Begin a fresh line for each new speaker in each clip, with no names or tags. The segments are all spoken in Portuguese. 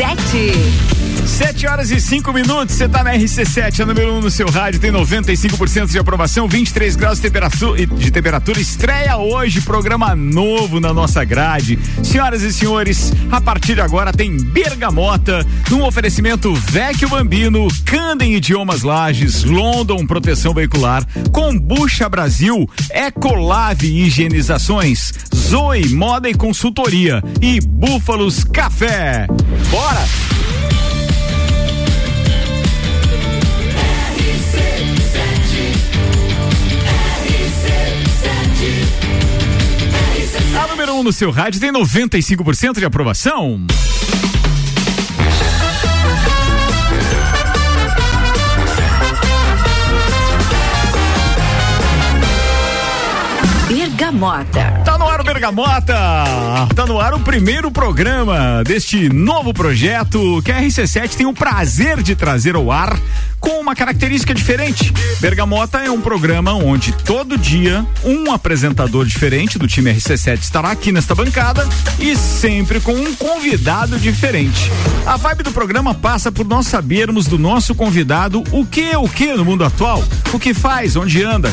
RC7.
7 horas e 5 minutos, você tá na RC7, a número 1 um no seu rádio, tem 95% de aprovação, 23 graus de temperatura, de temperatura. Estreia hoje, programa novo na nossa grade. Senhoras e senhores, a partir de agora tem Bergamota, num oferecimento Vecchio Bambino, Candem Idiomas Lages, London Proteção Veicular, Combucha Brasil, Ecolave Higienizações, Zoe Moda e Consultoria e Búfalos Café. Bora! Número 1 um no seu rádio tem 95% de aprovação.
Bergamota.
Tá no ar o Bergamota. Tá no ar o primeiro programa deste novo projeto que a RC7 tem o prazer de trazer ao ar com uma característica diferente. Bergamota é um programa onde todo dia um apresentador diferente do time RC7 estará aqui nesta bancada e sempre com um convidado diferente. A vibe do programa passa por nós sabermos do nosso convidado o que é o que no mundo atual, o que faz, onde anda,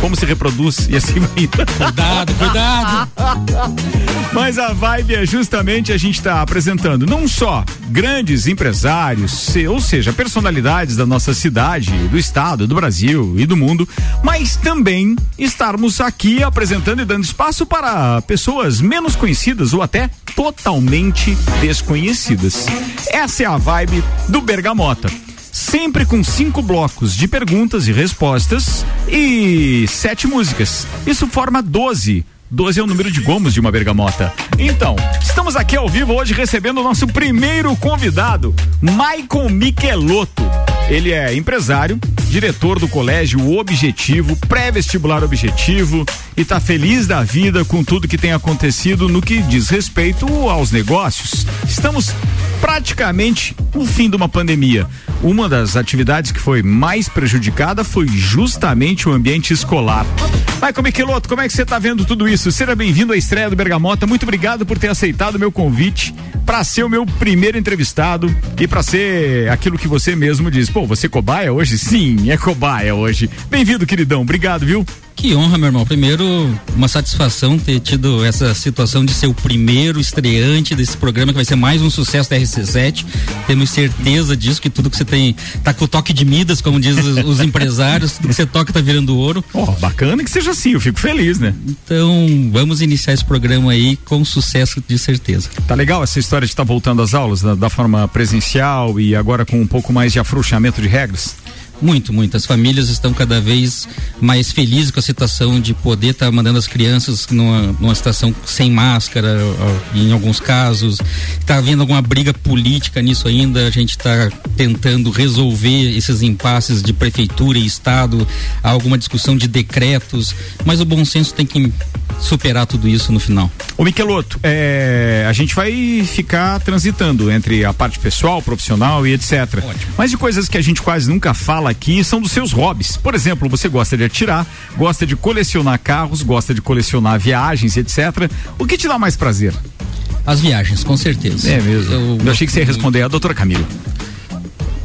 como se reproduz e assim vai.
Cuidado, cuidado.
Mas a vibe é justamente a gente estar tá apresentando não só grandes empresários, ou seja, personalidades da nossa cidade, do estado, do Brasil e do mundo, mas também estarmos aqui apresentando e dando espaço para pessoas menos conhecidas ou até totalmente desconhecidas. Essa é a vibe do Bergamota sempre com cinco blocos de perguntas e respostas e sete músicas. Isso forma 12. 12 é o número de gomos de uma bergamota. Então, estamos aqui ao vivo hoje recebendo o nosso primeiro convidado, Maicon Michelotto. Ele é empresário, diretor do colégio Objetivo, pré-vestibular Objetivo e está feliz da vida com tudo que tem acontecido no que diz respeito aos negócios. Estamos praticamente no fim de uma pandemia. Uma das atividades que foi mais prejudicada foi justamente o ambiente escolar. Michael Michelotto, como é que você está vendo tudo isso? Seja bem-vindo à estreia do Bergamota. Muito obrigado por ter aceitado o meu convite para ser o meu primeiro entrevistado e para ser aquilo que você mesmo diz. Pô, você é cobaia hoje? Sim, é cobaia hoje. Bem-vindo, queridão. Obrigado, viu?
Que honra, meu irmão. Primeiro, uma satisfação ter tido essa situação de ser o primeiro estreante desse programa, que vai ser mais um sucesso da RC7. Temos certeza disso, que tudo que você tem tá com o toque de Midas, como dizem os, os, empresários, tudo que você toca tá virando ouro.
Oh, bacana que seja assim, eu fico feliz, né?
Então, vamos iniciar esse programa aí com sucesso de certeza.
Tá legal essa história de estar tá voltando às aulas da, da forma presencial e agora com um pouco mais de afrouxamento de regras?
Muito, muito. As famílias estão cada vez mais felizes com a situação de poder estar tá mandando as crianças numa, numa situação sem máscara, em alguns casos. Está havendo alguma briga política nisso ainda. A gente está tentando resolver esses impasses de prefeitura e estado. Há alguma discussão de decretos, mas o bom senso tem que superar tudo isso no final.
O Miqueloto, é, a gente vai ficar transitando entre a parte pessoal, profissional e etc. Ótimo. Mas de coisas que a gente quase nunca fala aqui são dos seus hobbies. Por exemplo, você gosta de atirar, gosta de colecionar carros, gosta de colecionar viagens, etc. O que te dá mais prazer?
As viagens, com certeza.
É mesmo. Eu, eu achei que você ia responder a doutora Camila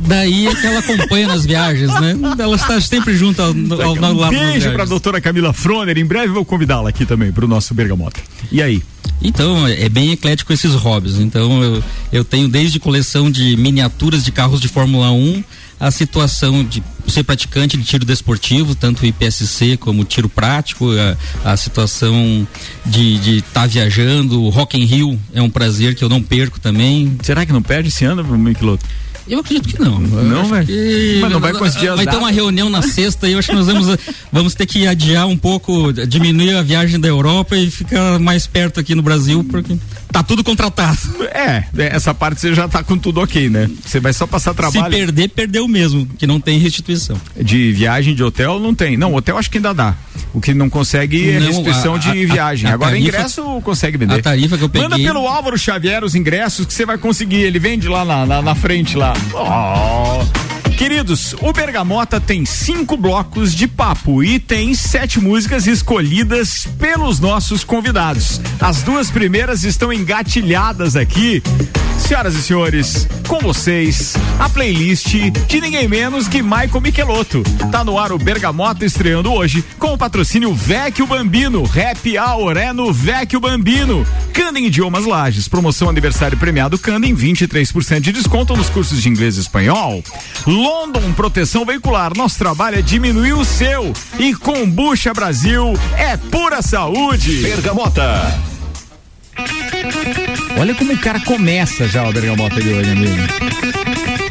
daí é que ela acompanha nas viagens, né? Ela está sempre junto ao, ao, ao
lado Beijo para a doutora Camila Froner. Em breve vou convidá-la aqui também para o nosso Bergamota. E aí?
Então, é bem eclético esses hobbies. Então, eu, eu tenho desde coleção de miniaturas de carros de Fórmula 1 a situação de ser praticante de tiro desportivo, tanto IPSC como tiro prático, a, a situação de estar tá viajando, o Rock in Rio é um prazer que eu não perco também.
Será que não perde esse ano, Miquiloto?
Eu acredito que não.
Não, velho.
Mas não vai conseguir Vai ter uma reunião na sexta e eu acho que nós vamos, vamos ter que adiar um pouco, diminuir a viagem da Europa e ficar mais perto aqui no Brasil, porque tá tudo contratado.
É, essa parte você já tá com tudo ok, né? Você vai só passar trabalho.
Se perder, perdeu mesmo, que não tem restituição.
De viagem de hotel não tem. Não, hotel acho que ainda dá. O que não consegue é restituição a, de a, viagem. A, Agora tarifa, ingresso consegue vender.
A tarifa que eu peguei.
Manda pelo Álvaro Xavier os ingressos que você vai conseguir. Ele vende lá na, na, na frente lá. Oh. Queridos, o Bergamota tem cinco blocos de papo e tem sete músicas escolhidas pelos nossos convidados. As duas primeiras estão engatilhadas aqui. Senhoras e senhores, com vocês, a playlist de ninguém menos que Michael Michelotto. Tá no ar o Bergamota estreando hoje com o patrocínio Vecchio Bambino. Happy Hour é no Vecchio Bambino. Candem Idiomas Lages. Promoção aniversário premiado Candem 23% de desconto nos cursos de inglês e espanhol. London Proteção Veicular. Nosso trabalho é diminuir o seu. E Combucha Brasil é pura saúde.
Bergamota.
Olha como o cara começa já o Bergamota de hoje, amigo.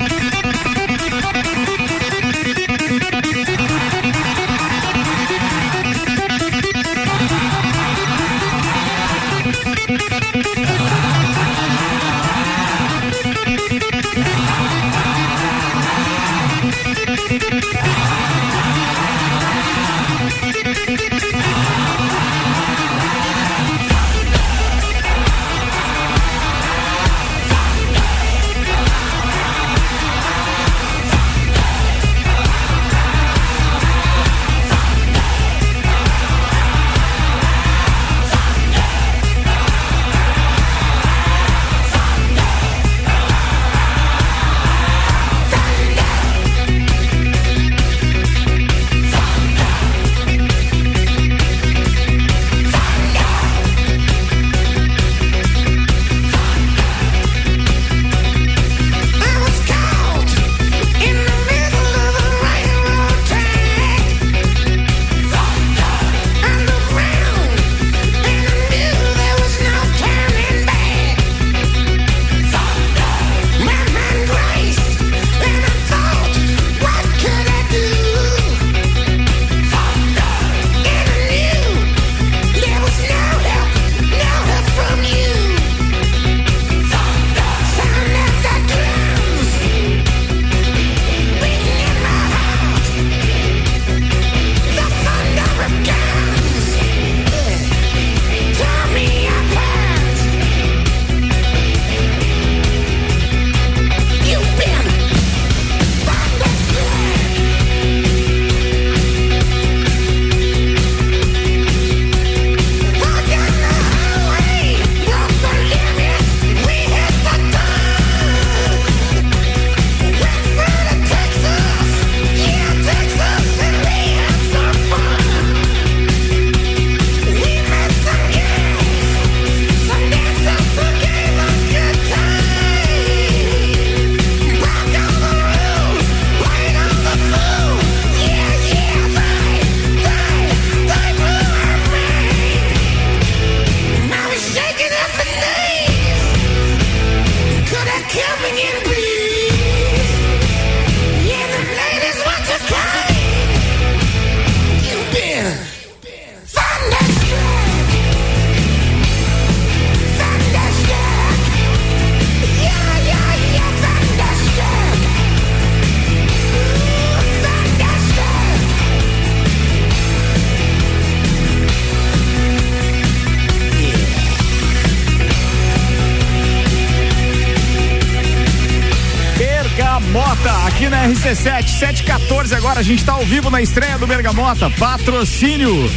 714 agora, a gente está ao vivo na estreia do Bergamota. Patrocínio.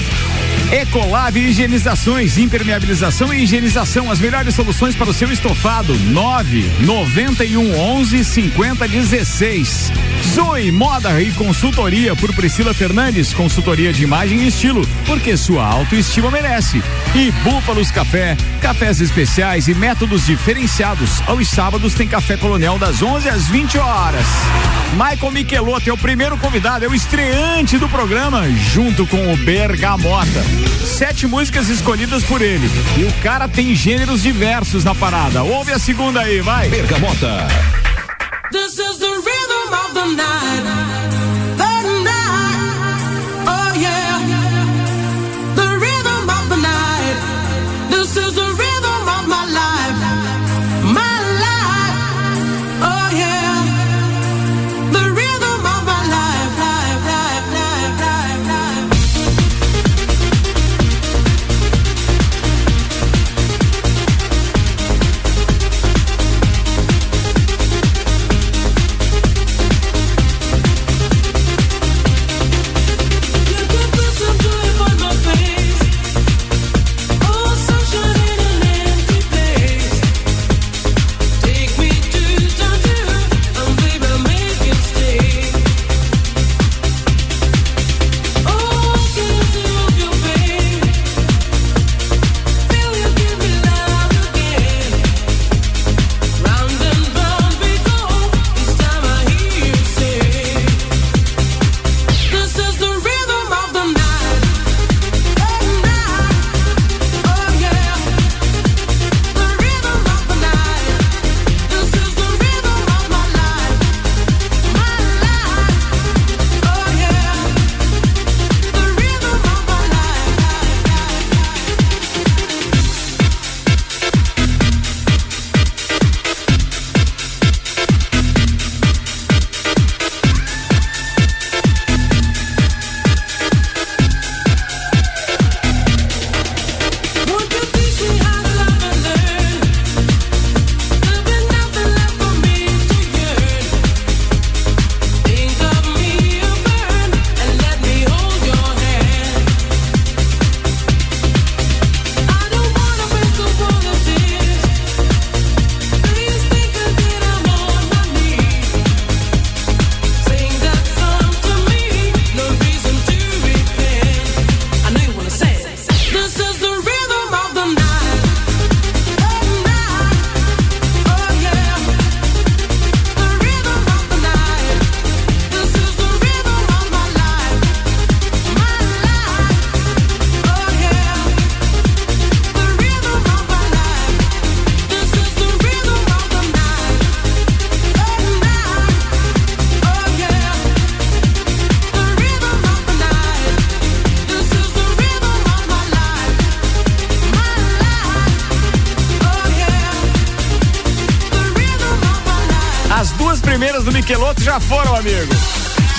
Ecolave Higienizações, impermeabilização e higienização, as melhores soluções para o seu estofado. 9 91 11 50 16. Zoe Moda e Consultoria por Priscila Fernandes, consultoria de imagem e estilo, porque sua autoestima merece. E Búfalos Café, cafés especiais e métodos diferenciados. Aos sábados tem Café Colonial das 11 às 20 horas. Michael Michelotto é o primeiro convidado, é o estreante do programa, junto com o Bergamota. Sete músicas escolhidas por ele. E o cara tem gêneros diversos na parada. Ouve a segunda aí, vai.
Bergamota.
This is the rhythm of the night.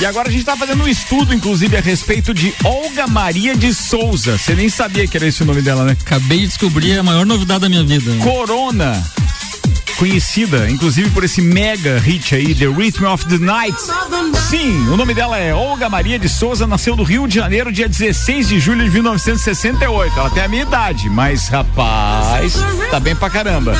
Agora a gente tá fazendo um estudo, inclusive, a respeito de Olga Maria de Souza. Você nem sabia que era esse o nome dela, né?
Acabei de descobrir a maior novidade da minha vida.
Corona. Conhecida, inclusive, por esse mega hit aí, The Rhythm of the Night. Sim, o nome dela é Olga Maria de Souza, nasceu no Rio de Janeiro, dia 16 de julho de 1968. Ela tem a minha idade, mas rapaz, tá bem pra caramba.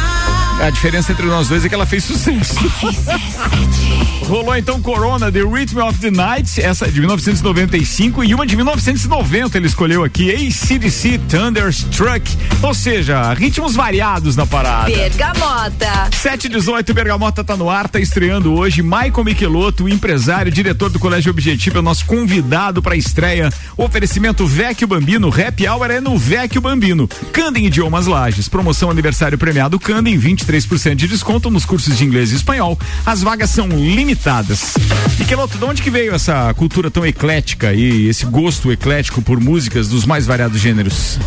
A diferença entre nós dois é que ela fez sucesso. Rolou então Corona, The Rhythm of the Night, essa é de 1995 e uma de 1990 ele escolheu aqui, ACDC Thunderstruck. Ou seja, ritmos variados na parada.
Bergamota.
718 Bergamota tá no ar, tá estreando hoje. Michael Michelotto, empresário, diretor do Colégio Objetivo, é o nosso convidado para a estreia. Oferecimento Vecchio Bambino, Happy Hour é no Vecchio Bambino. Candem Idiomas Lages, promoção aniversário premiado Candem, 23% de desconto nos cursos de inglês e espanhol. As vagas são limitadas. Michelotto, de onde que veio essa cultura tão eclética e esse gosto eclético por músicas dos mais variados gêneros?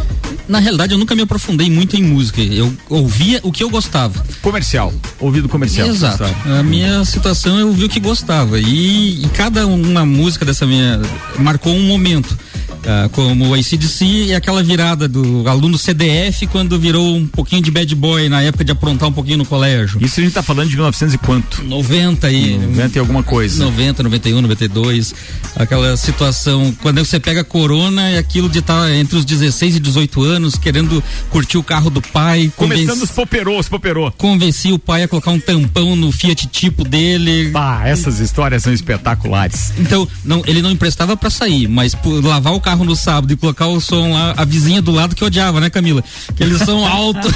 Na realidade, eu nunca me aprofundei muito em música. Eu ouvia o que eu gostava.
Comercial, ouvido comercial.
Exato. A minha situação eu ouvi o que gostava. E, e cada uma música dessa minha marcou um momento. Ah, como o ACDC e aquela virada do aluno CDF quando virou um pouquinho de bad boy na época de aprontar um pouquinho no colégio.
Isso a gente tá falando de 1900 e quanto?
90 e
90 e alguma coisa.
90, 91, 92, aquela situação quando você pega a corona e aquilo de estar entre os 16 e 18 anos querendo curtir o carro do pai,
Começando
convenci,
os poperô, os poperô.
convenci o pai a colocar um tampão no Fiat tipo dele.
Ah, essas histórias são espetaculares.
Então, não, ele não emprestava pra sair, mas por lavar o carro no sábado e colocar o som lá, a vizinha do lado que odiava, né, Camila? Que eles são alto.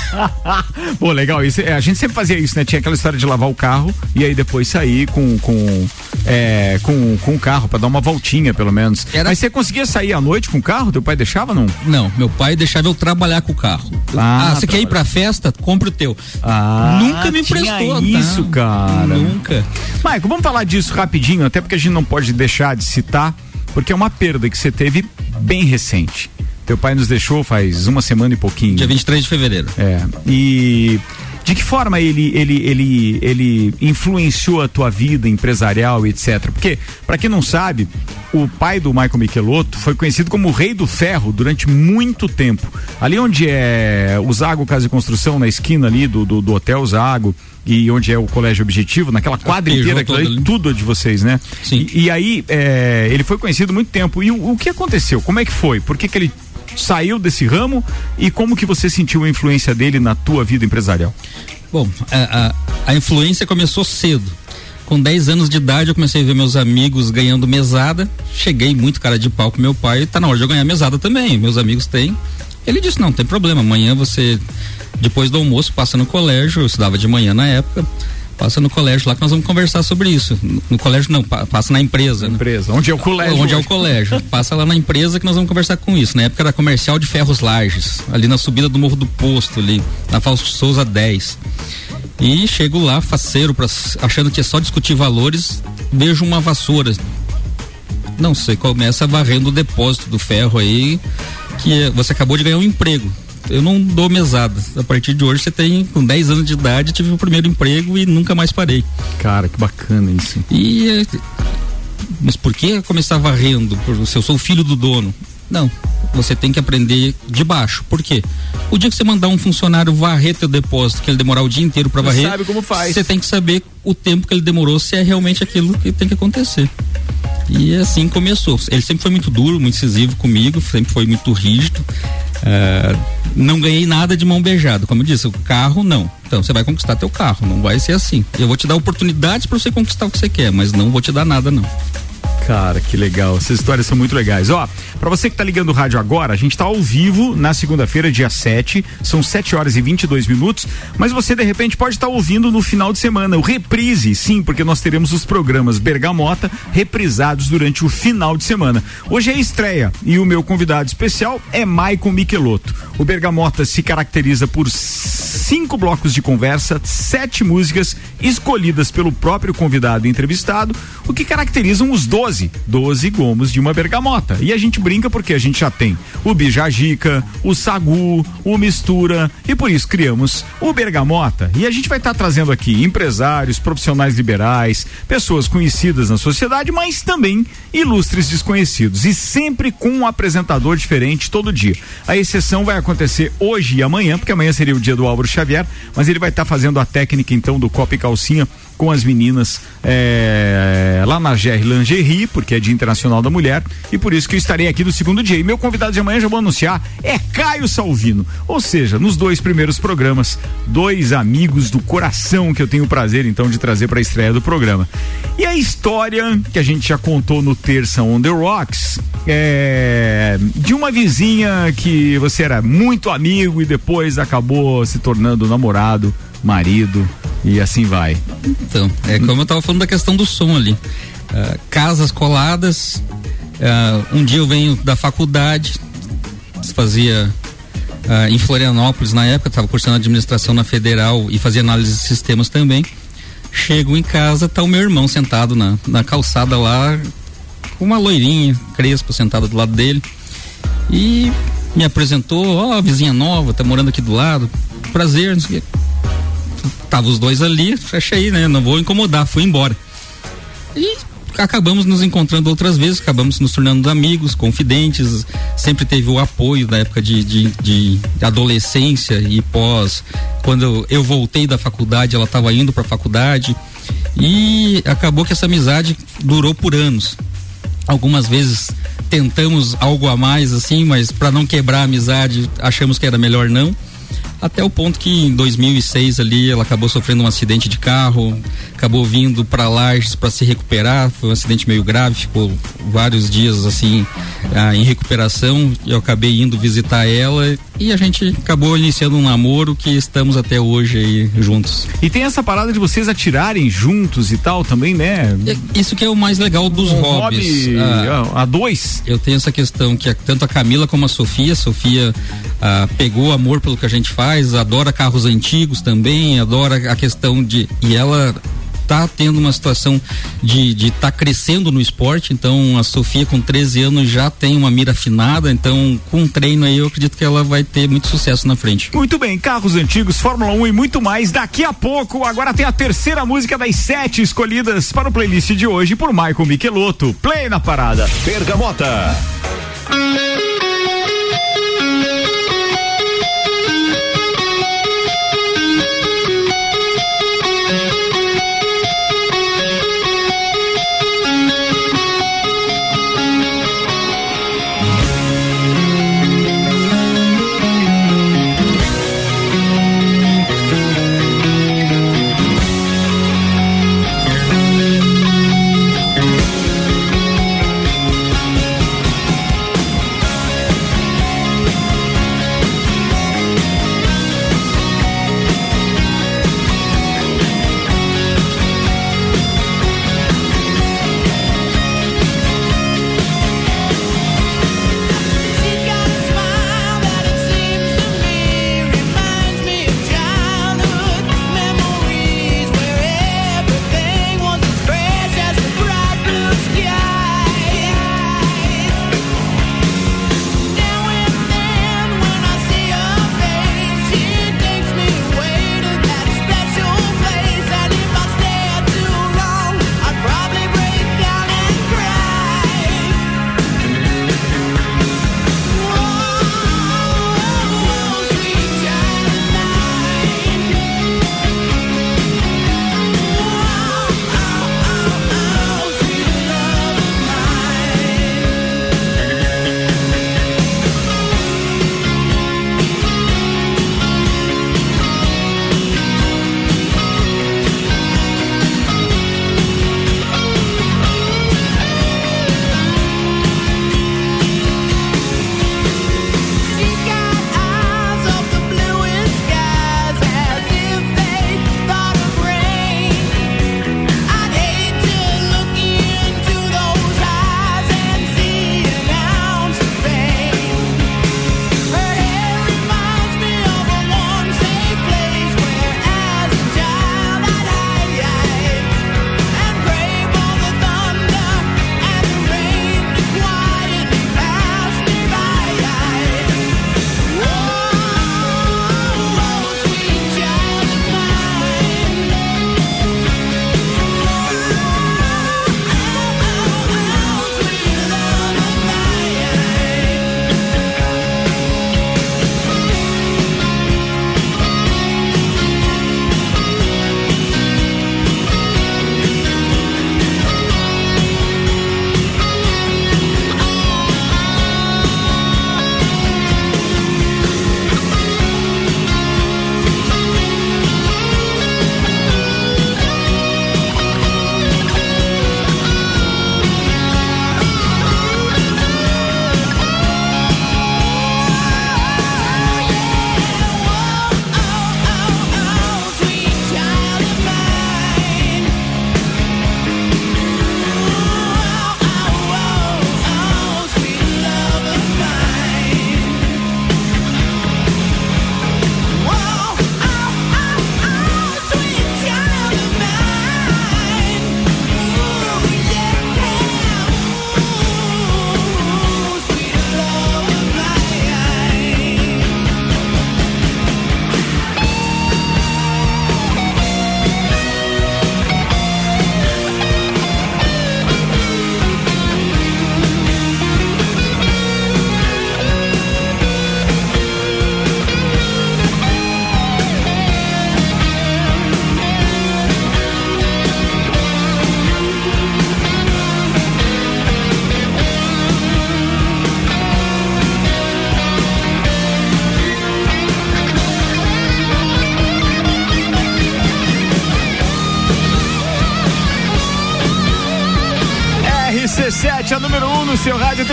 Pô, legal. Isso, é, a gente sempre fazia isso, né? Tinha aquela história de lavar o carro e aí depois sair com com, é, com, com o carro pra dar uma voltinha, pelo menos.
Era-
Mas você conseguia sair à noite com o carro? Teu pai deixava não?
Não, meu pai deixava eu trabalhar com o carro.
Ah,
Ah, você quer ir pra festa? Compre o teu.
Ah,
Nunca me emprestou. tá?
isso, cara.
Nunca.
Maico, vamos falar disso rapidinho, até porque a gente não pode deixar de citar, porque é uma perda que você teve bem recente. Teu pai nos deixou faz uma semana e pouquinho.
Dia 23 de fevereiro.
É. E de que forma ele, ele, ele, ele influenciou a tua vida empresarial etc? Porque, para quem não sabe, o pai do Michael Michelotto foi conhecido como o Rei do Ferro durante muito tempo. Ali onde é o Zago Casa e Construção, na esquina ali do, do, do Hotel Zago, e onde é o Colégio Objetivo, naquela quadra inteira, aquilo ali. tudo é de vocês, né?
Sim.
E, e aí, é, ele foi conhecido muito tempo. E o, o que aconteceu? Como é que foi? Por que, que ele saiu desse ramo e como que você sentiu a influência dele na tua vida empresarial?
Bom, a, a, a influência começou cedo. Com 10 anos de idade, eu comecei a ver meus amigos ganhando mesada. Cheguei muito cara de pau com meu pai. Tá na hora de eu ganhar mesada também. Meus amigos têm. Ele disse: Não, tem problema. Amanhã você, depois do almoço, passa no colégio. Eu estudava de manhã na época. Passa no colégio lá que nós vamos conversar sobre isso. No, no colégio, não, pa- passa na empresa. né?
Empresa, onde é o colégio?
Onde é o
hoje?
colégio. Passa lá na empresa que nós vamos conversar com isso. Na época era comercial de ferros larges, ali na subida do Morro do Posto, ali, na Fausto Souza 10. E chego lá, faceiro, pra, achando que é só discutir valores, vejo uma vassoura. Não sei, começa varrendo o depósito do ferro aí, que é- você acabou de ganhar um emprego. Eu não dou mesada. A partir de hoje você tem, com 10 anos de idade, tive o primeiro emprego e nunca mais parei.
Cara, que bacana isso.
E mas por que começar varrendo? Se eu sou o filho do dono? Não. Você tem que aprender de baixo. Por quê? O dia que você mandar um funcionário varrer teu depósito, que ele demorar o dia inteiro para varrer,
sabe como faz.
Você tem que saber o tempo que ele demorou, se é realmente aquilo que tem que acontecer. E assim começou. Ele sempre foi muito duro, muito incisivo comigo, sempre foi muito rígido. Ah, não ganhei nada de mão beijada. Como eu disse, o carro não. Então você vai conquistar teu carro, não vai ser assim. Eu vou te dar oportunidades para você conquistar o que você quer, mas não vou te dar nada não.
Cara, que legal. Essas histórias são muito legais. Ó, pra você que tá ligando o rádio agora, a gente tá ao vivo na segunda-feira, dia 7. São 7 horas e 22 minutos. Mas você, de repente, pode estar ouvindo no final de semana. O reprise, sim, porque nós teremos os programas Bergamota reprisados durante o final de semana. Hoje é estreia e o meu convidado especial é Maicon Michelotto. O Bergamota se caracteriza por cinco blocos de conversa, sete músicas escolhidas pelo próprio convidado entrevistado, o que caracterizam os 12, 12 gomos de uma bergamota. E a gente brinca porque a gente já tem o bijagica, o sagu, o mistura e por isso criamos o bergamota. E a gente vai estar tá trazendo aqui empresários, profissionais liberais, pessoas conhecidas na sociedade, mas também ilustres desconhecidos e sempre com um apresentador diferente todo dia. A exceção vai acontecer hoje e amanhã, porque amanhã seria o dia do Álvaro Xavier, mas ele vai estar tá fazendo a técnica então do Copa e Calcinha com as meninas é, lá na GR Lingerie, porque é Dia Internacional da Mulher, e por isso que eu estarei aqui do segundo dia. E meu convidado de amanhã, já vou anunciar, é Caio Salvino. Ou seja, nos dois primeiros programas, dois amigos do coração que eu tenho o prazer então de trazer para a estreia do programa. E a história que a gente já contou no Terça on the Rocks é de uma vizinha que você era muito amigo e depois acabou se tornando namorado, marido e assim vai.
Então, é como eu tava falando da questão do som ali. Uh, casas coladas. Uh, um dia eu venho da faculdade, fazia uh, em Florianópolis na época, estava cursando administração na Federal e fazia análise de sistemas também. Chego em casa, tá o meu irmão sentado na, na calçada lá, com uma loirinha, crespa, sentada do lado dele. E me apresentou, ó, oh, vizinha nova, tá morando aqui do lado. Prazer, não sei o quê Tava os dois ali, achei, né? Não vou incomodar, fui embora. E acabamos nos encontrando outras vezes, acabamos nos tornando amigos, confidentes, sempre teve o apoio da época de, de, de adolescência e pós. Quando eu voltei da faculdade, ela estava indo para a faculdade e acabou que essa amizade durou por anos. Algumas vezes tentamos algo a mais assim, mas para não quebrar a amizade, achamos que era melhor não até o ponto que em 2006 ali ela acabou sofrendo um acidente de carro, acabou vindo para Lages para se recuperar, foi um acidente meio grave, ficou vários dias assim ah, em recuperação. Eu acabei indo visitar ela e a gente acabou iniciando um namoro que estamos até hoje aí juntos.
E tem essa parada de vocês atirarem juntos e tal também, né?
É, isso que é o mais legal dos um hobbies.
Hobby, ah, a dois.
Eu tenho essa questão que tanto a Camila como a Sofia, a Sofia ah, pegou amor pelo que a gente faz, adora carros antigos também, adora a questão de e ela tá tendo uma situação de de estar tá crescendo no esporte, então a Sofia com 13 anos já tem uma mira afinada, então com um treino aí eu acredito que ela vai ter muito sucesso na frente.
Muito bem, carros antigos, Fórmula 1 e muito mais daqui a pouco. Agora tem a terceira música das sete escolhidas para o playlist de hoje por Michael Michelotto. Play na parada.
Pergamota.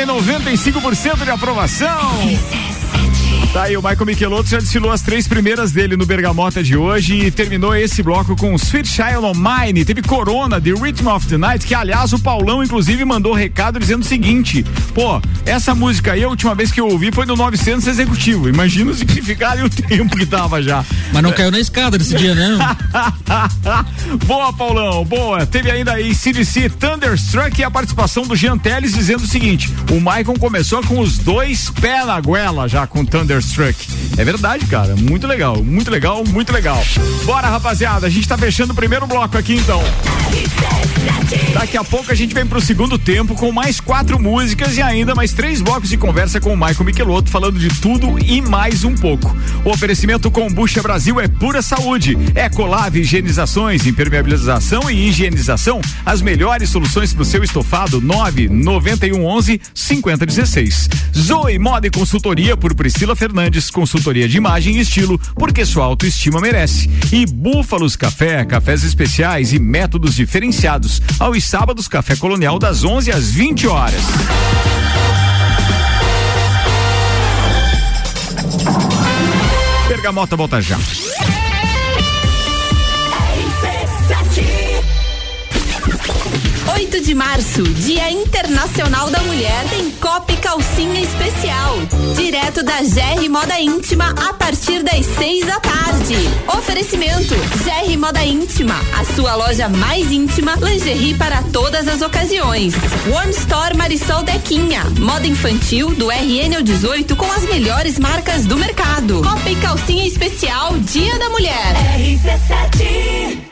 Tem 95% de aprovação. Tá aí, o Michael Michelotto já desfilou as três primeiras dele no Bergamota de hoje e terminou esse bloco com Sweet Child of Mine. Teve Corona, The Rhythm of the Night, que aliás o Paulão inclusive mandou recado dizendo o seguinte: pô, essa música aí a última vez que eu ouvi foi no 900 Executivo. Imagina o significado e o tempo que tava já.
Mas não caiu na escada nesse dia, né?
boa, Paulão, boa. Teve ainda aí CDC Thunderstruck e a participação do Jean Teles dizendo o seguinte: o Michael começou com os dois pés na goela já com Thunderstruck. É verdade, cara. Muito legal, muito legal, muito legal. Bora, rapaziada. A gente tá fechando o primeiro bloco aqui então. Daqui a pouco a gente vem pro segundo tempo com mais quatro músicas e ainda mais três blocos de conversa com o Michael Michelotto falando de tudo e mais um pouco. O oferecimento Combucha Brasil é pura saúde. Ecolave higienizações, impermeabilização e higienização, as melhores soluções pro seu estofado 99111 5016. Zoe Moda e Consultoria por Priscila Fernandes, consultoria de imagem e estilo, porque sua autoestima merece. E Búfalos Café, cafés especiais e métodos diferenciados. Aos sábados, Café Colonial das 11 às 20 horas. Bergamota volta já.
8 de março, Dia Internacional da Mulher, tem Copa e Calcinha Especial. Direto da GR Moda Íntima a partir das 6 da tarde. Oferecimento: GR Moda Íntima, a sua loja mais íntima, lingerie para todas as ocasiões. One Store Marisol Dequinha, moda infantil do RN ao 18 com as melhores marcas do mercado. Copa e Calcinha Especial, Dia da Mulher.
RC7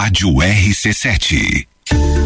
Rádio RC7.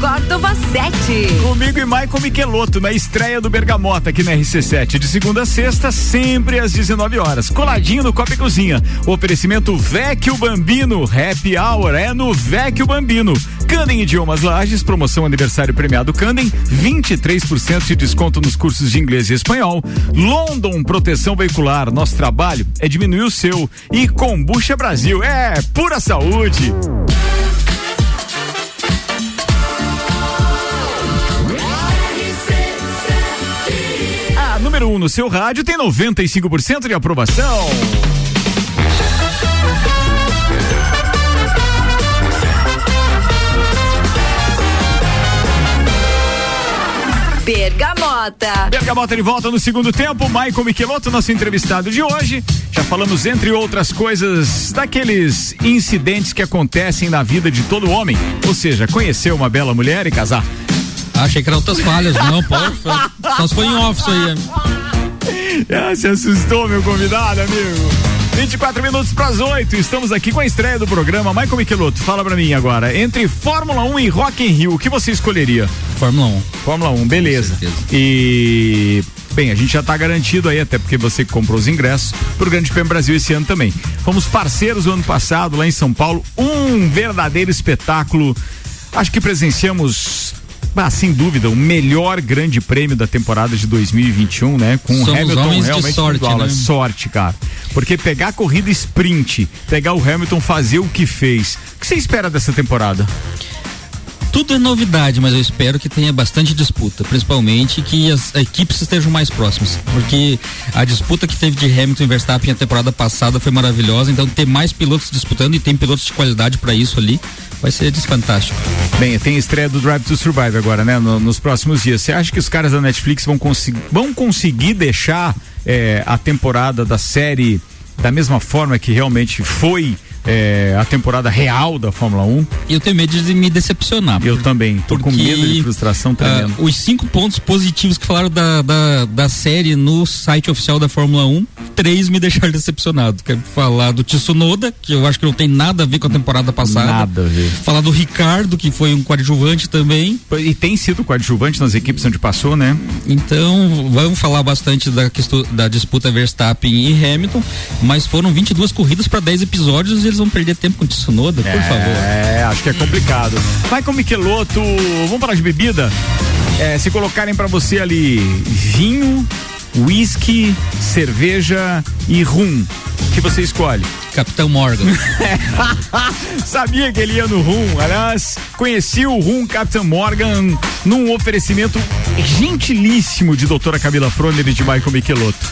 Córdova 7.
Comigo e Maicon Michelotto na estreia do Bergamota aqui na RC7, de segunda a sexta, sempre às 19 horas. Coladinho no Copa e Cozinha. Oferecimento Vecchio Bambino. Happy Hour é no Vecchio Bambino. Candem Idiomas Lages, promoção aniversário premiado Candem, 23% de desconto nos cursos de inglês e espanhol. London Proteção Veicular, nosso trabalho é diminuir o seu. E Combucha Brasil, é pura saúde. Número 1 um no seu rádio tem 95% de aprovação.
Bergamota.
Bergamota de volta no segundo tempo. Maicon Michelotto, nosso entrevistado de hoje. Já falamos, entre outras coisas, daqueles incidentes que acontecem na vida de todo homem. Ou seja, conhecer uma bela mulher e casar.
Achei que eram outras falhas, não, pô. Só se foi em off isso aí.
Ah, se assustou, meu convidado, amigo. 24 minutos para as 8. Estamos aqui com a estreia do programa. Michael Michelotto, fala pra mim agora. Entre Fórmula 1 e Rock in Rio, o que você escolheria?
Fórmula 1.
Fórmula 1, beleza. E. Bem, a gente já tá garantido aí, até porque você comprou os ingressos pro Grande Prêmio Brasil esse ano também. Fomos parceiros o ano passado lá em São Paulo. Um verdadeiro espetáculo. Acho que presenciamos. Ah, sem dúvida, o melhor grande prêmio da temporada de 2021, né? Com o
Somos
Hamilton realmente
sorte, né?
sorte, cara. Porque pegar a corrida sprint, pegar o Hamilton fazer o que fez. O que você espera dessa temporada?
Tudo é novidade, mas eu espero que tenha bastante disputa, principalmente que as equipes estejam mais próximas, porque a disputa que teve de Hamilton e Verstappen a temporada passada foi maravilhosa, então ter mais pilotos disputando e tem pilotos de qualidade para isso ali, vai ser fantástico.
Bem, tem estreia do Drive to Survive agora, né? no- nos próximos dias. Você acha que os caras da Netflix vão, vão conseguir deixar eh, a temporada da série da mesma forma que realmente foi eh, a temporada real da Fórmula 1?
E eu tenho medo de me decepcionar.
Eu também. Tô com
Porque,
medo de frustração tremenda.
ah, os cinco pontos positivos que falaram da, da, da série no site oficial da Fórmula 1, três me deixaram decepcionado. Quero falar do Tsunoda, que eu acho que não tem nada a ver com a temporada passada.
Nada a ver.
Falar do Ricardo, que foi um coadjuvante também.
E tem sido coadjuvante nas equipes onde passou, né?
Então, vamos falar bastante da, da disputa Verstappen e Hamilton, mas foram 22 corridas para 10 episódios e eles vão perder tempo com o Tsunoda, por favor.
É, acho que é complicado. Vai com Michelotto, vamos falar de bebida? É, se colocarem pra você ali vinho, whisky, cerveja e rum, o que você escolhe?
Capitão Morgan.
Sabia que ele ia no rum, aliás, conheci o rum Captain Morgan num oferecimento gentilíssimo de doutora Camila Froner e de Michael Michelotto.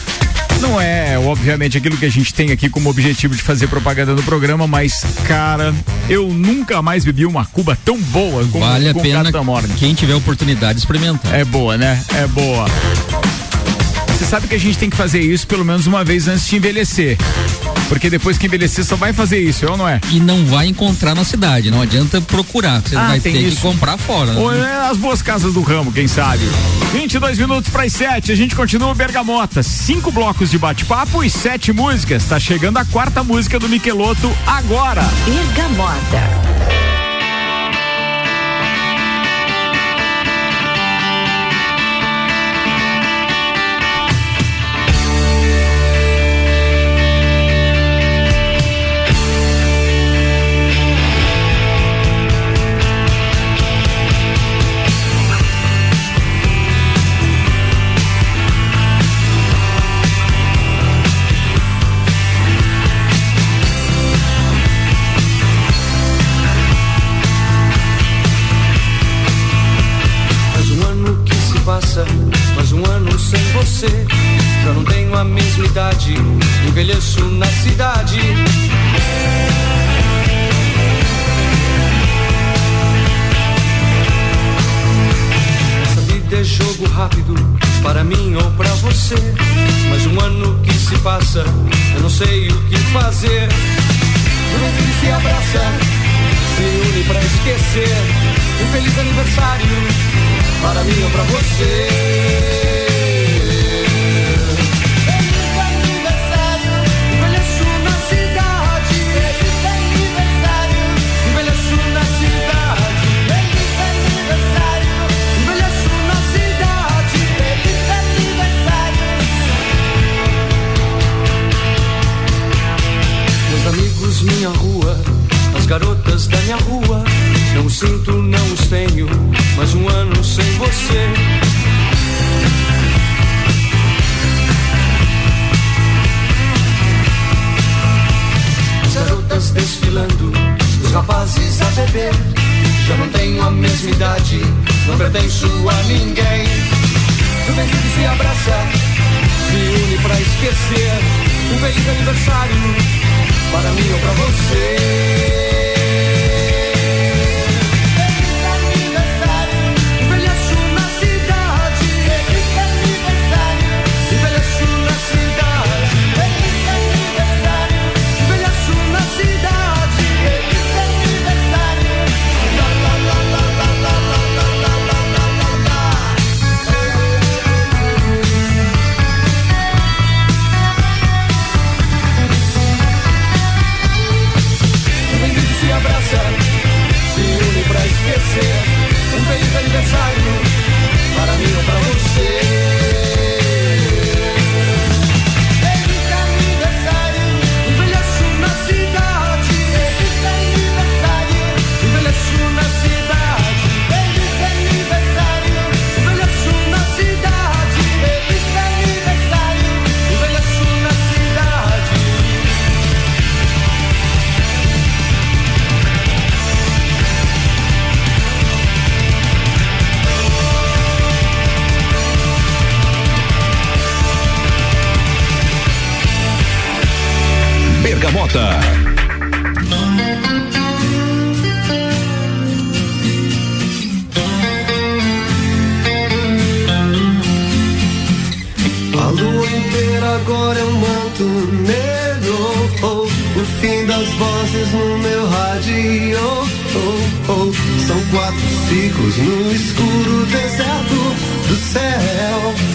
Não é, obviamente, aquilo que a gente tem aqui como objetivo de fazer propaganda no programa, mas, cara, eu nunca mais bebi uma cuba tão boa como
Vale a
com
pena
Morgan.
quem tiver oportunidade de experimentar.
É boa, né? É boa. Você sabe que a gente tem que fazer isso pelo menos uma vez antes de envelhecer. Porque depois que envelhecer só vai fazer isso, é ou não é?
E não vai encontrar na cidade, não adianta procurar, você
Ah,
vai
tem
ter
isso.
que comprar fora. né?
Ou é as boas casas do ramo, quem sabe? 22 minutos para as 7, a gente continua o Bergamota. Cinco blocos de bate-papo e sete músicas. Tá chegando a quarta música do Michelotto agora.
Bergamota
não pertenço a ninguém. O Benfica se abraça, se une pra esquecer. Um feliz aniversário para mim ou pra você. A lua inteira agora é um manto negro. Oh, oh, o fim das vozes no meu rádio. Oh, oh São quatro ciclos no escuro deserto do céu.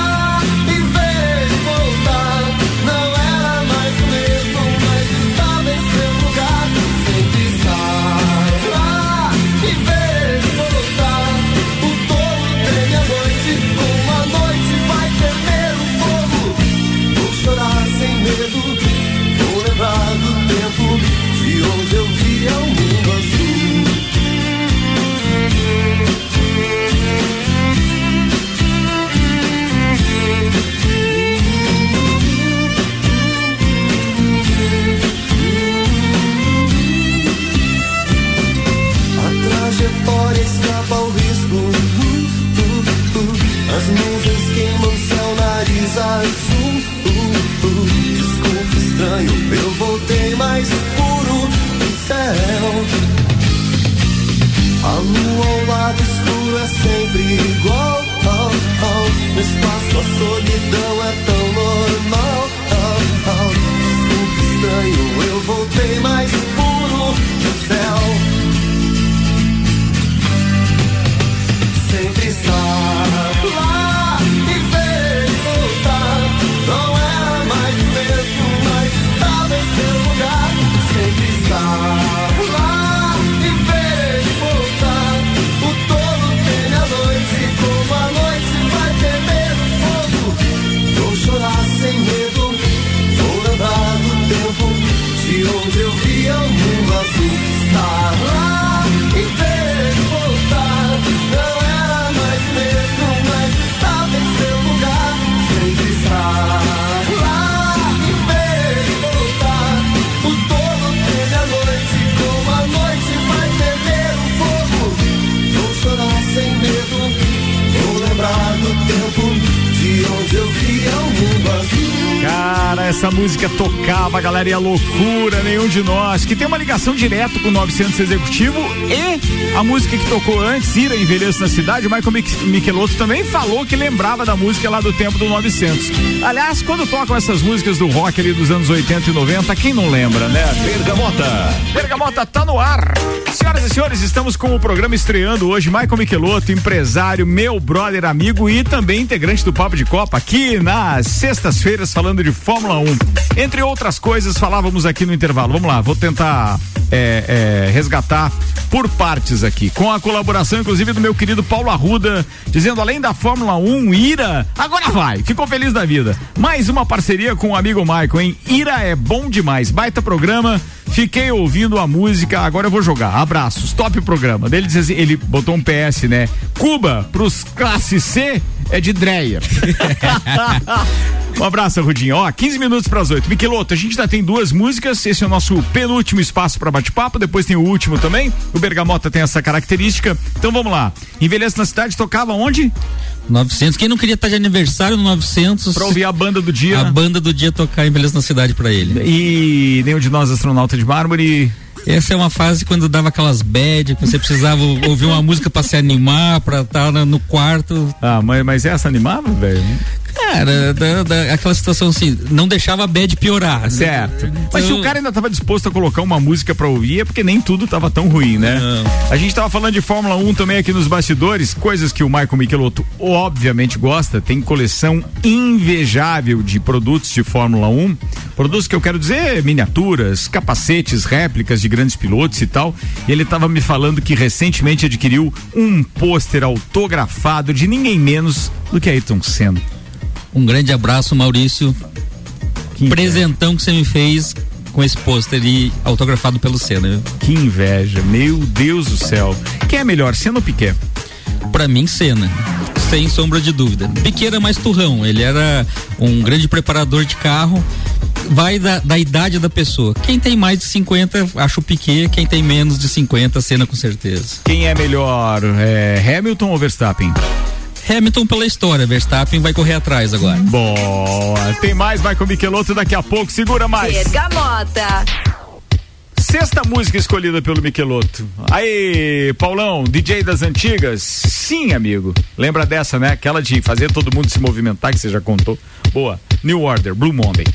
estranho, eu voltei mais puro do céu. A lua ao lado escuro é sempre igual. Oh, oh. No espaço a solidão é tão normal. Oh, oh. Desculpa, estranho, eu
música tocava, a galera ia loucura, nenhum de nós, que tem uma ligação direto com o 900 Executivo e a música que tocou antes, Ira Envelheço na Cidade, o Michael Mich- Michelotto também falou que lembrava da música lá do tempo do 900. Aliás, quando tocam essas músicas do rock ali dos anos 80 e 90, quem não lembra, né?
Bergamota.
Bergamota tá no ar. Senhoras e senhores, estamos com o programa estreando hoje. Michael Michelotto, empresário, meu brother, amigo e também integrante do Papo de Copa, aqui nas sextas-feiras, falando de Fórmula 1. Entre outras coisas, falávamos aqui no intervalo. Vamos lá, vou tentar é, é, resgatar por partes aqui, com a colaboração, inclusive, do meu querido Paulo Arruda, dizendo além da Fórmula 1, Ira, agora vai, ficou feliz da vida. Mais uma parceria com o amigo Michael, hein? Ira é bom demais, baita programa. Fiquei ouvindo a música, agora eu vou jogar. Abraços, top programa. Dele diz assim, ele botou um PS, né? Cuba pros classe C é de Dreyer. um abraço, Rudinho. Ó, 15 minutos para as 8. Miqueloto, a gente já tem duas músicas. Esse é o nosso penúltimo espaço para bate-papo. Depois tem o último também. O Bergamota tem essa característica. Então vamos lá. Envelhece na cidade tocava onde?
900. Quem não queria estar de aniversário no 900?
Pra ouvir a banda do dia.
A banda do dia tocar Beleza na Cidade pra ele.
E nenhum de nós astronauta de mármore.
Essa é uma fase quando dava aquelas bad, que você precisava ouvir uma música pra se animar, pra estar no quarto.
Ah, mas, mas essa animava, velho?
Cara, da- da- aquela situação assim, não deixava a bad piorar.
Certo.
Então-
Mas se o cara ainda tava disposto a colocar uma música pra ouvir, é porque nem tudo tava tão ruim, né? A gente tava falando de Fórmula 1 também aqui nos bastidores, coisas que o Michael Michelotto obviamente gosta, tem coleção invejável de produtos de Fórmula 1. Produtos que eu quero dizer, miniaturas, capacetes, réplicas de grandes pilotos e tal. E ele tava me falando que recentemente adquiriu um pôster autografado de ninguém menos do que Ayrton Senna.
Um grande abraço, Maurício. Presentão que você me fez com esse pôster e autografado pelo Senna.
Que inveja, meu Deus do céu. Quem é melhor, Senna ou Piquet?
Pra mim, Senna. Sem sombra de dúvida. Piquet era mais turrão. Ele era um grande preparador de carro. Vai da, da idade da pessoa. Quem tem mais de 50, acho o Piquet. Quem tem menos de 50, Senna com certeza.
Quem é melhor, é, Hamilton ou Verstappen?
Hamilton pela história. Verstappen vai correr atrás agora.
Boa. Tem mais Michael Michelotto daqui a pouco. Segura mais.
Bergamota.
Sexta música escolhida pelo Michelotto. Aí, Paulão, DJ das antigas? Sim, amigo. Lembra dessa, né? Aquela de fazer todo mundo se movimentar, que você já contou. Boa. New Order, Blue Monday.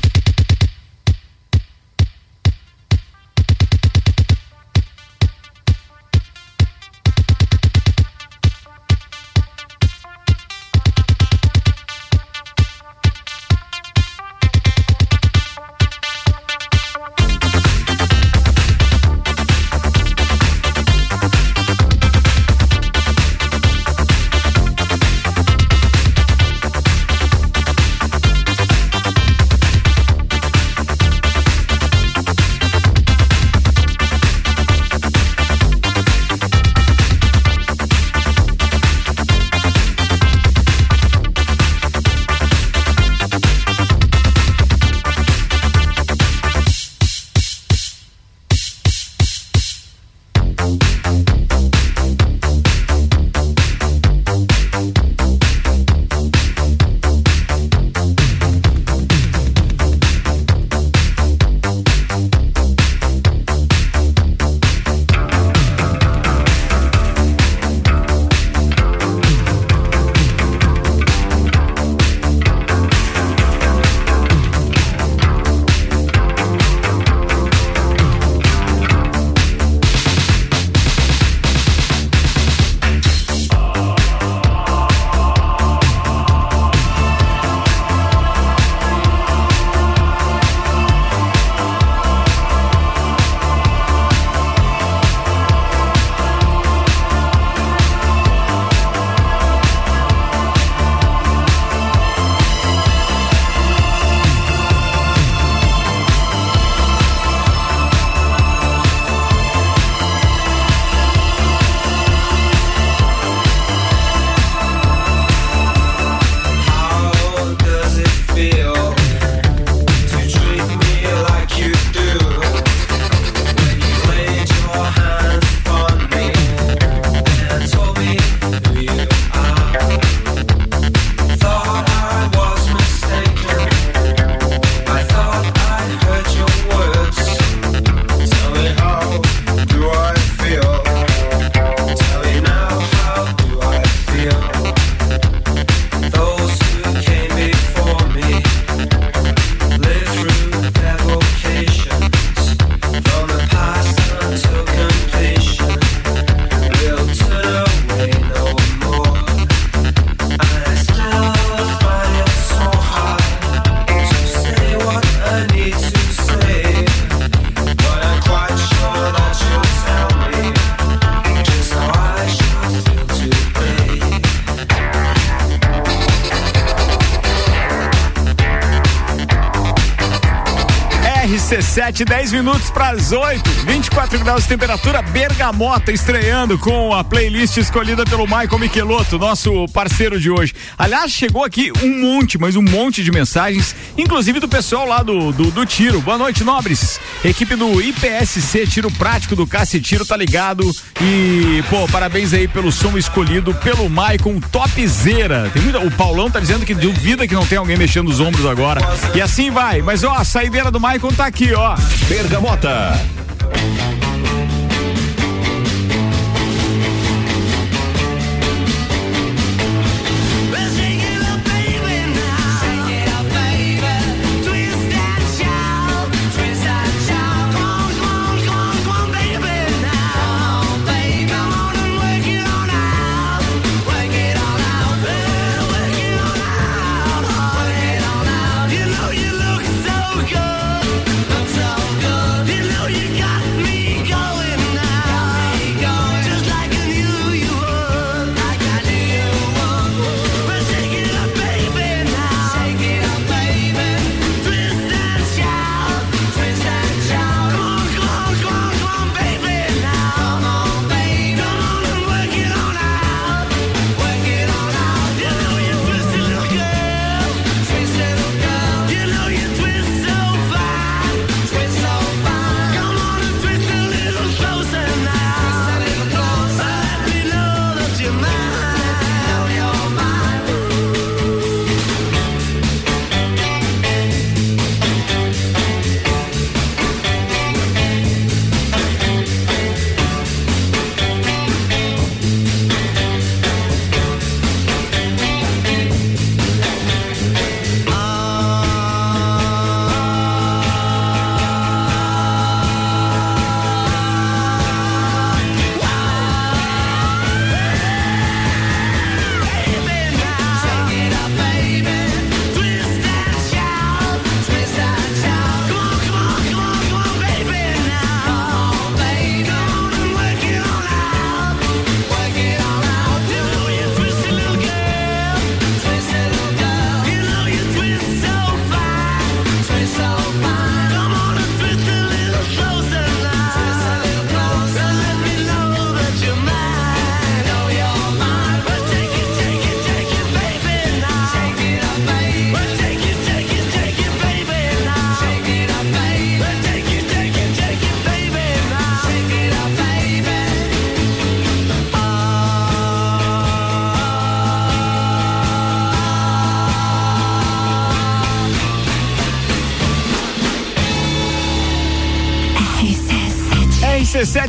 RC7, 10 minutos para as 8, 24 graus de temperatura. Bergamota estreando com a playlist escolhida pelo Michael Michelotto, nosso parceiro de hoje. Aliás, chegou aqui um monte, mas um monte de mensagens, inclusive do pessoal lá do, do, do Tiro. Boa noite, nobres. Equipe do IPSC Tiro Prático do Cássio Tiro tá ligado. E, pô, parabéns aí pelo som escolhido pelo Maicon Topzera. Tem muita, o Paulão tá dizendo que duvida que não tem alguém mexendo os ombros agora. E assim vai. Mas, ó, a saideira do Maicon tá aqui, ó.
Bergamota.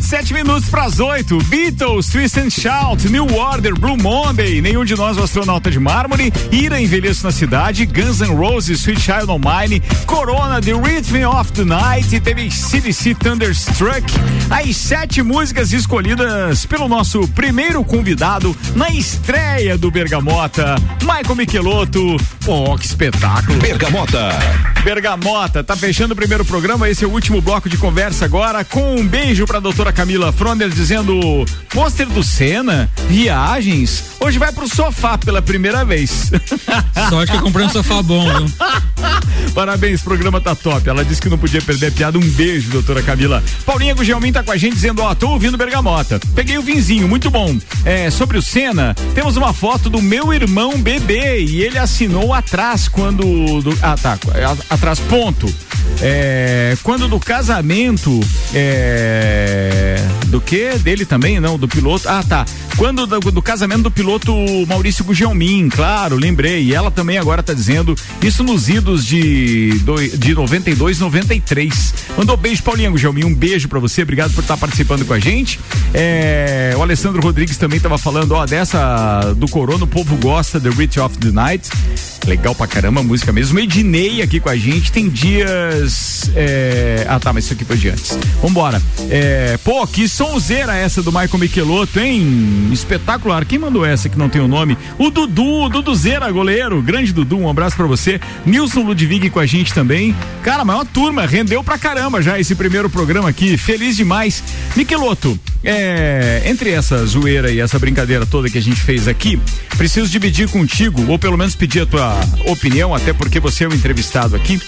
RC7, 7 minutos para as 8. Beatles, Twist and Shout, New Order, Blue Monday, Nenhum de Nós, o Astronauta de Mármore, Ira Envelheço na Cidade, Guns N' Roses, Sweet Child on Mine, Corona, The Rhythm of the Night, teve CDC Thunderstruck. As sete músicas escolhidas pelo nosso primeiro convidado na estreia do Bergamota, Michael Michelotto. Pô, que espetáculo.
Bergamota.
Bergamota, tá fechando o primeiro programa, esse é o último bloco de conversa agora, com um beijo pra doutora Camila Fronder dizendo pôster do Senna, viagens, hoje vai pro sofá pela primeira vez.
Sorte que eu comprei um sofá bom, viu?
Parabéns, programa tá top. Ela disse que não podia perder a piada. Um beijo, doutora Camila. Paulinha Gugelmin tá com a gente dizendo, ó, tô ouvindo Bergamota. Peguei o vinzinho, muito bom. É, sobre o Senna, temos uma foto do meu irmão bebê e ele assinou atrás quando. Do, ah, tá. Atrás, ponto. É, quando do casamento é, do que dele também não do piloto ah tá quando do, do casamento do piloto Maurício Gugelmin claro lembrei e ela também agora tá dizendo isso nos idos de doi- de 92 93 mandou beijo Paulinha Gugelmin um beijo pra você obrigado por estar participando com a gente É, o Alessandro Rodrigues também tava falando ó dessa do Corona o povo gosta The Rich of the Night Legal pra caramba a música mesmo. Ednei aqui com a gente. Tem dias. é, Ah, tá, mas isso aqui foi de antes. Vambora. É... Pô, que sonzeira essa do Michael Michelotto, hein? Espetacular. Quem mandou essa que não tem o nome? O Dudu, o Duduzeira, goleiro. Grande Dudu, um abraço pra você. Nilson Ludwig com a gente também. Cara, maior turma. Rendeu pra caramba já esse primeiro programa aqui. Feliz demais. Michelotto, é... entre essa zoeira e essa brincadeira toda que a gente fez aqui, preciso dividir contigo, ou pelo menos pedir a tua opinião, até porque você é o entrevistado aqui.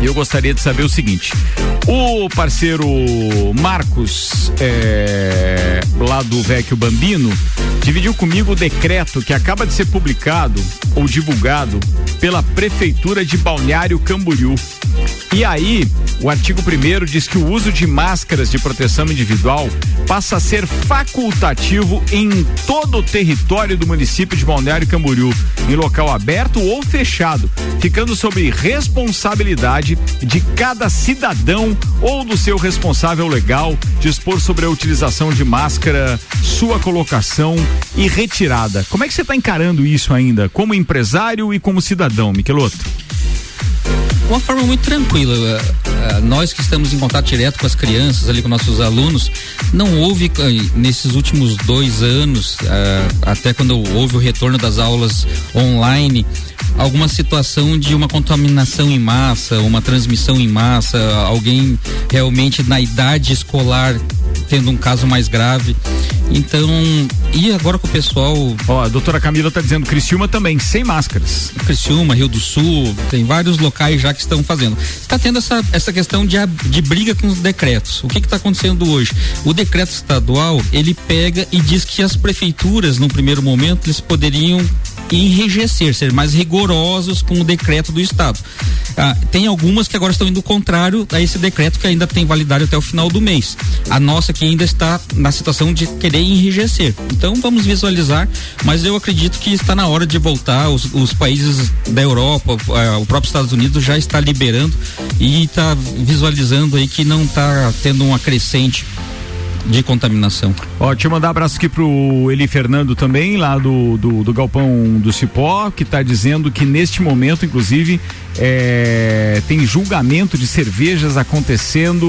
E eu gostaria de saber o seguinte: o parceiro Marcos, é, lá do Vecchio Bambino, dividiu comigo o decreto que acaba de ser publicado ou divulgado pela Prefeitura de Balneário Camboriú. E aí, o artigo 1 diz que o uso de máscaras de proteção individual passa a ser facultativo em todo o território do município de Balneário Camboriú, em local aberto ou fechado, ficando sob responsabilidade de cada cidadão ou do seu responsável legal dispor sobre a utilização de máscara, sua colocação e retirada. Como é que você está encarando isso ainda, como empresário e como cidadão, Michelotto?
uma forma muito tranquila. Eh, eh, Nós que estamos em contato direto com as crianças, ali com nossos alunos, não houve eh, nesses últimos dois anos, até quando houve o retorno das aulas online, alguma situação de uma contaminação em massa, uma transmissão em massa, alguém realmente na idade escolar tendo um caso mais grave. Então, e agora com o pessoal.
Ó, a doutora Camila tá dizendo Criciúma também, sem máscaras.
Criciúma, Rio do Sul, tem vários locais já que estão fazendo. Está tendo essa, essa questão de, de briga com os decretos. O que está acontecendo hoje? O decreto estadual, ele pega e diz que as prefeituras, no primeiro momento, eles poderiam enrijecer, ser mais rigorosos com o decreto do estado. Ah, tem algumas que agora estão indo contrário a esse decreto que ainda tem validade até o final do mês. A nossa que ainda está na situação de querer enrijecer. Então vamos visualizar, mas eu acredito que está na hora de voltar. Os, os países da Europa, ah, o próprio Estados Unidos já está liberando e está visualizando aí que não está tendo uma crescente de contaminação.
Ó, deixa eu mandar um abraço aqui pro Eli Fernando também, lá do, do, do Galpão do Cipó, que tá dizendo que neste momento, inclusive, é, tem julgamento de cervejas acontecendo.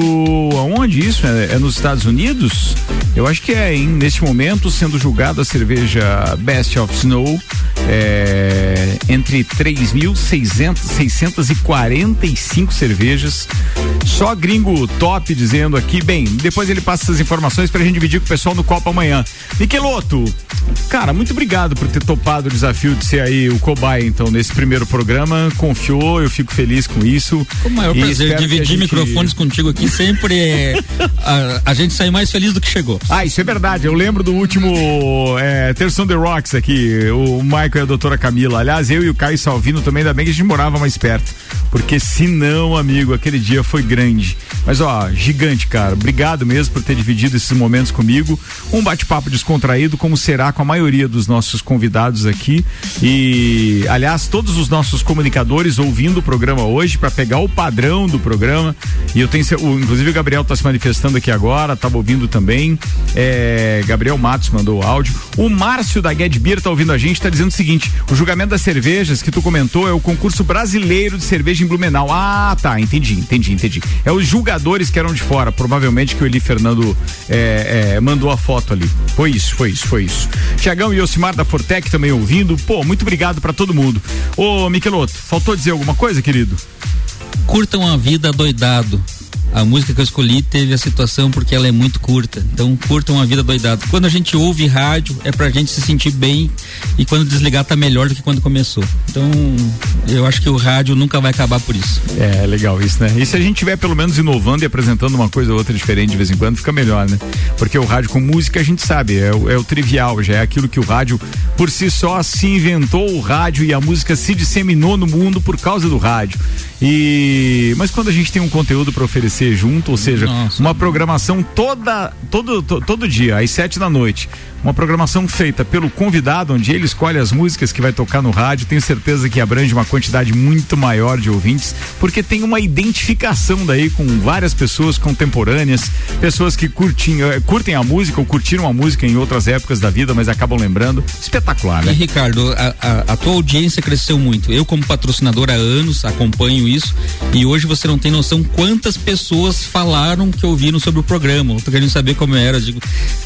Aonde isso? É, é nos Estados Unidos? Eu acho que é, hein? Neste momento, sendo julgada a cerveja Best of Snow, é, entre 3.645 cervejas. Só gringo top dizendo aqui. Bem, depois ele passa essas informações pra gente dividir com o pessoal no Copa amanhã. Michelotto, cara, muito obrigado por ter topado o desafio de ser aí o cobaia, então, nesse primeiro programa. Confiou, eu fico feliz com isso.
Com o maior
E
prazer, dividir
gente-
microfones contigo aqui sempre é. a, a gente sai mais feliz do que chegou.
Ah, isso é verdade. Eu lembro do último é, Terção The Rocks aqui, o Michael e a doutora Camila. Aliás, eu e o Caio Salvino também, ainda bem que a gente morava mais perto. Porque se não, amigo, aquele dia foi grande. Mas ó, gigante, cara. Obrigado mesmo por ter dividido esses momentos comigo. Um bate-papo descontraído, como será com a maioria dos nossos convidados aqui. E, aliás, todos os nossos comunicadores ouvindo o programa hoje para pegar o padrão do programa. E eu tenho, inclusive o Gabriel tá se manifestando aqui agora, tava ouvindo também. É, Gabriel Matos mandou o áudio. O Márcio da Get Beer tá ouvindo a gente, tá dizendo o seguinte: o julgamento das cervejas que tu comentou é o concurso brasileiro de cerveja em Blumenau. Ah, tá, entendi, entendi, entendi. É os julgadores que eram de fora, provavelmente que o Eli Fernando é, é, mandou a foto ali. Foi isso, foi isso, foi isso. Tiagão e Osimar da Fortec também ouvindo. Pô, muito obrigado pra todo mundo. Ô, Michelotto, faltou dizer alguma coisa, querido?
Curtam a vida doidado. A música que eu escolhi teve a situação porque ela é muito curta. Então curtam a vida doidado. Quando a gente ouve rádio é pra gente se sentir bem e quando desligar tá melhor do que quando começou. Então eu acho que o rádio nunca vai acabar por isso.
É, legal isso, né? E se a gente tiver pelo menos inovando e apresentando uma coisa ou outra diferente de vez em quando, fica melhor, né? Porque o rádio com música a gente sabe, é é o trivial, já é aquilo que o rádio por si só se inventou o rádio e a música se disseminou no mundo por causa do rádio. E mas quando a gente tem um conteúdo para oferecer junto, ou seja,
Nossa.
uma programação toda todo to- todo dia às sete da noite, uma programação feita pelo convidado, onde ele escolhe as músicas que vai tocar no rádio, tenho certeza que abrange uma quantidade muito maior de ouvintes, porque tem uma identificação daí com várias pessoas contemporâneas, pessoas que curtem, eh, curtem a música ou curtiram a música em outras épocas da vida, mas acabam lembrando. Espetacular,
E
né?
Ricardo, a, a- a tua audiência cresceu muito. Eu, como patrocinador há anos, acompanho isso. E hoje você não tem noção quantas pessoas falaram que ouviram sobre o programa. Eu tô querendo saber como era. Eu digo,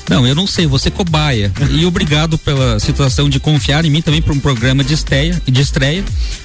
não, eu não sei, você é cobaia. E obrigado pela situação de confiar em mim também para um programa de estreia, de estreia.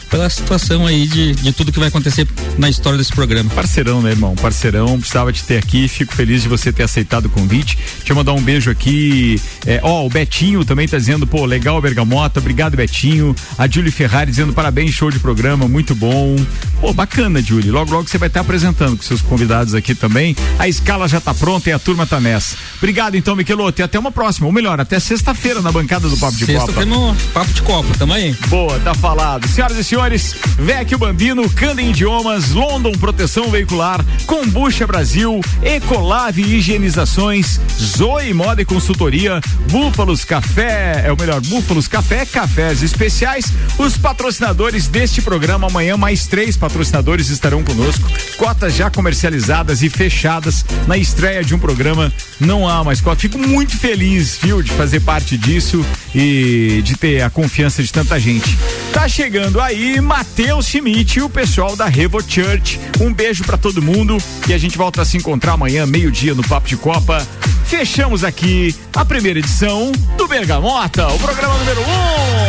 Pela situação aí de, de tudo que vai acontecer na história desse programa.
Parceirão, né, irmão? Parceirão, precisava te ter aqui, fico feliz de você ter aceitado o convite. Deixa eu mandar um beijo aqui. É, ó, o Betinho também tá dizendo, pô, legal, Bergamota, obrigado, Betinho. A Julie Ferrari dizendo parabéns, show de programa, muito bom. Pô, bacana, Julie. Logo, logo você vai estar apresentando com seus convidados aqui também. A escala já tá pronta e a turma tá nessa. Obrigado, então, Miqueloto, e até uma próxima. Ou melhor, até sexta-feira na bancada do Papo de
Sexta
Copa.
temos Papo de Copa, tamo aí.
Boa, tá falado. Senhoras e senhores, Vecchio Bambino, Candem Idiomas, London Proteção Veicular, Combucha Brasil, Ecolave Higienizações, Zoe Moda e Consultoria, Búfalos Café, é o melhor, Búfalos Café, Cafés Especiais, os patrocinadores deste programa. Amanhã mais três patrocinadores estarão conosco. Cotas já comercializadas e fechadas na estreia de um programa. Não há mais cota. Fico muito feliz, viu, de fazer parte disso e de ter a confiança de tanta gente. Tá chegando aí Matheus Schmidt e o pessoal da Revo Church. Um beijo pra todo mundo e a gente volta a se encontrar amanhã, meio-dia, no Papo de Copa. Fechamos aqui a primeira edição do Bergamota, o programa número um.